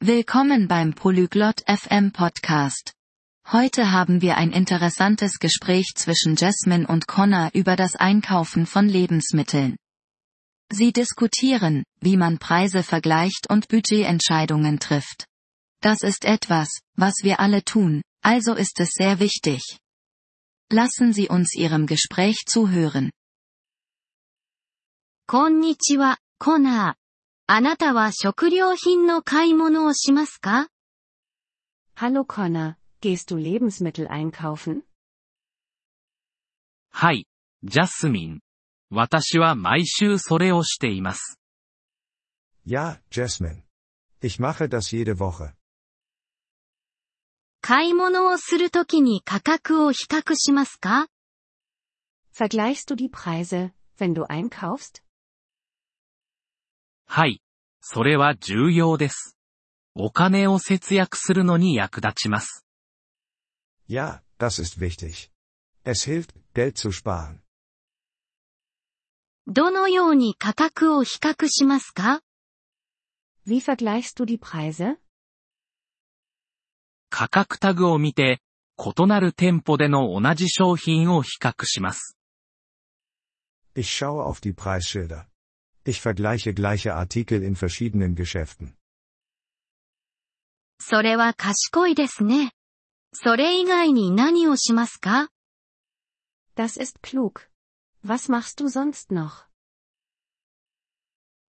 Willkommen beim Polyglot FM Podcast. Heute haben wir ein interessantes Gespräch zwischen Jasmine und Connor über das Einkaufen von Lebensmitteln. Sie diskutieren, wie man Preise vergleicht und Budgetentscheidungen trifft. Das ist etwas, was wir alle tun, also ist es sehr wichtig. Lassen Sie uns Ihrem Gespräch zuhören. こんにちは、コナー。 あなたは食料品の買い物をしますか Hallo Connor, gehst du Lebensmittel einkaufen? はい、ジャスミン。私は毎週それをしています。Ja, Jasmine. Ich mache das jede Woche. 買い物をするときに価格を比較しますか Vergleichst du die Preise, wenn du einkaufst? はい、それは重要です。お金を節約するのに役立ちます。Ja, das ist wichtig. Es hilft, Geld zu sparen. どのように価格を比較しますか Wie vergleichst du die Preise? 価格タグを見て、異なる店舗での同じ商品を比較します。Ich schaue auf die Preisschilder. Ich vergleiche gleiche Artikel in verschiedenen Geschäften. それは賢いですね。それ以外に何をしますか Das ist klug. Was machst du sonst noch?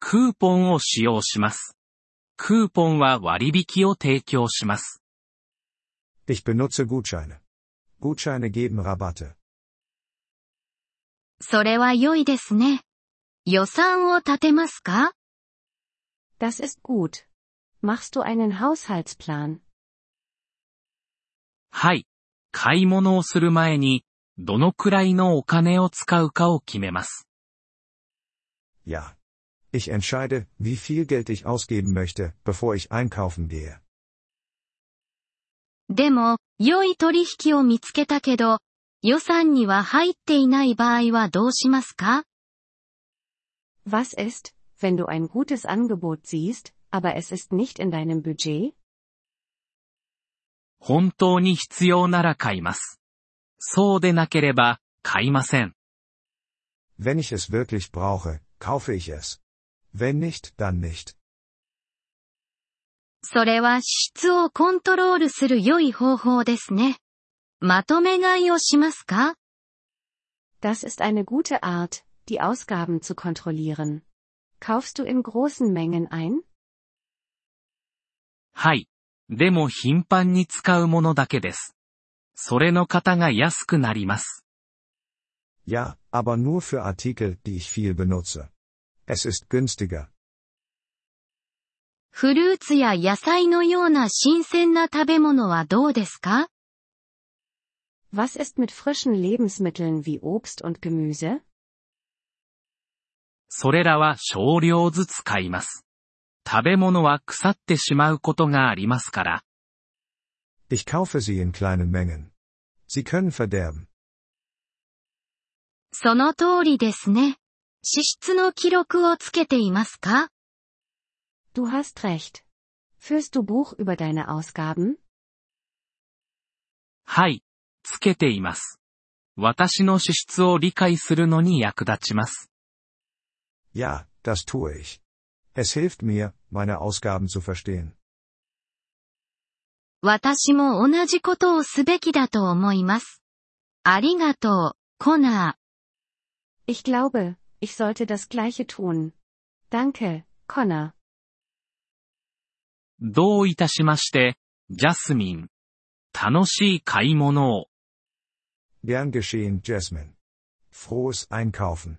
クーポンを使用します。クーポンは割引を提供します。 Ich benutze Gutscheine. Gutscheine geben Rabatte. それは良いですね。 予算を立てますか Das ist gut. Machst du einen Haushaltsplan? はい。買い物をする前に、どのくらいのお金を使うかを決めます。Ja. Ich entscheide, wie viel Geld ich ausgeben möchte, bevor ich einkaufen gehe. でも、良い取引を見つけたけど、予算には入っていない場合はどうしますか Was ist, wenn du ein gutes Angebot siehst, aber es ist nicht in deinem Budget? 本当に必要なら買います。そうでなければ、買いません。 Wenn ich es wirklich brauche, kaufe ich es. Wenn nicht, dann nicht. それは支出をコントロールする良い方法ですね。まとめ買いをしますか Das ist eine gute Art, die Ausgaben zu kontrollieren. Kaufst du in großen Mengen ein? はい。でも頻繁に使うものだけです。それの方が安くなります。 Ja, aber nur für Artikel, die ich viel benutze. Es ist günstiger. フルーツや野菜のような新鮮な食べ物はどうですか Was ist mit frischen Lebensmitteln wie Obst und Gemüse? それらは少量ずつ買います。食べ物は腐ってしまうことがありますから。Ich kaufe sie in kleinen Mengen. Sie können verderben. その通りですね。支出の記録をつけていますか Du hast recht. Führst du Buch über deine Ausgaben? はい。つけています。私の支出を理解するのに役立ちます。Ja, das tue ich. Es hilft mir, meine Ausgaben zu verstehen. 私も同じことをすべきだと思います。ありがとう、コナ Ich glaube, ich sollte das gleiche tun. Danke, Connor. どういたしまして、ジャスミン。楽しい買い物を。 Gern geschehen, Jasmine. Frohes Einkaufen.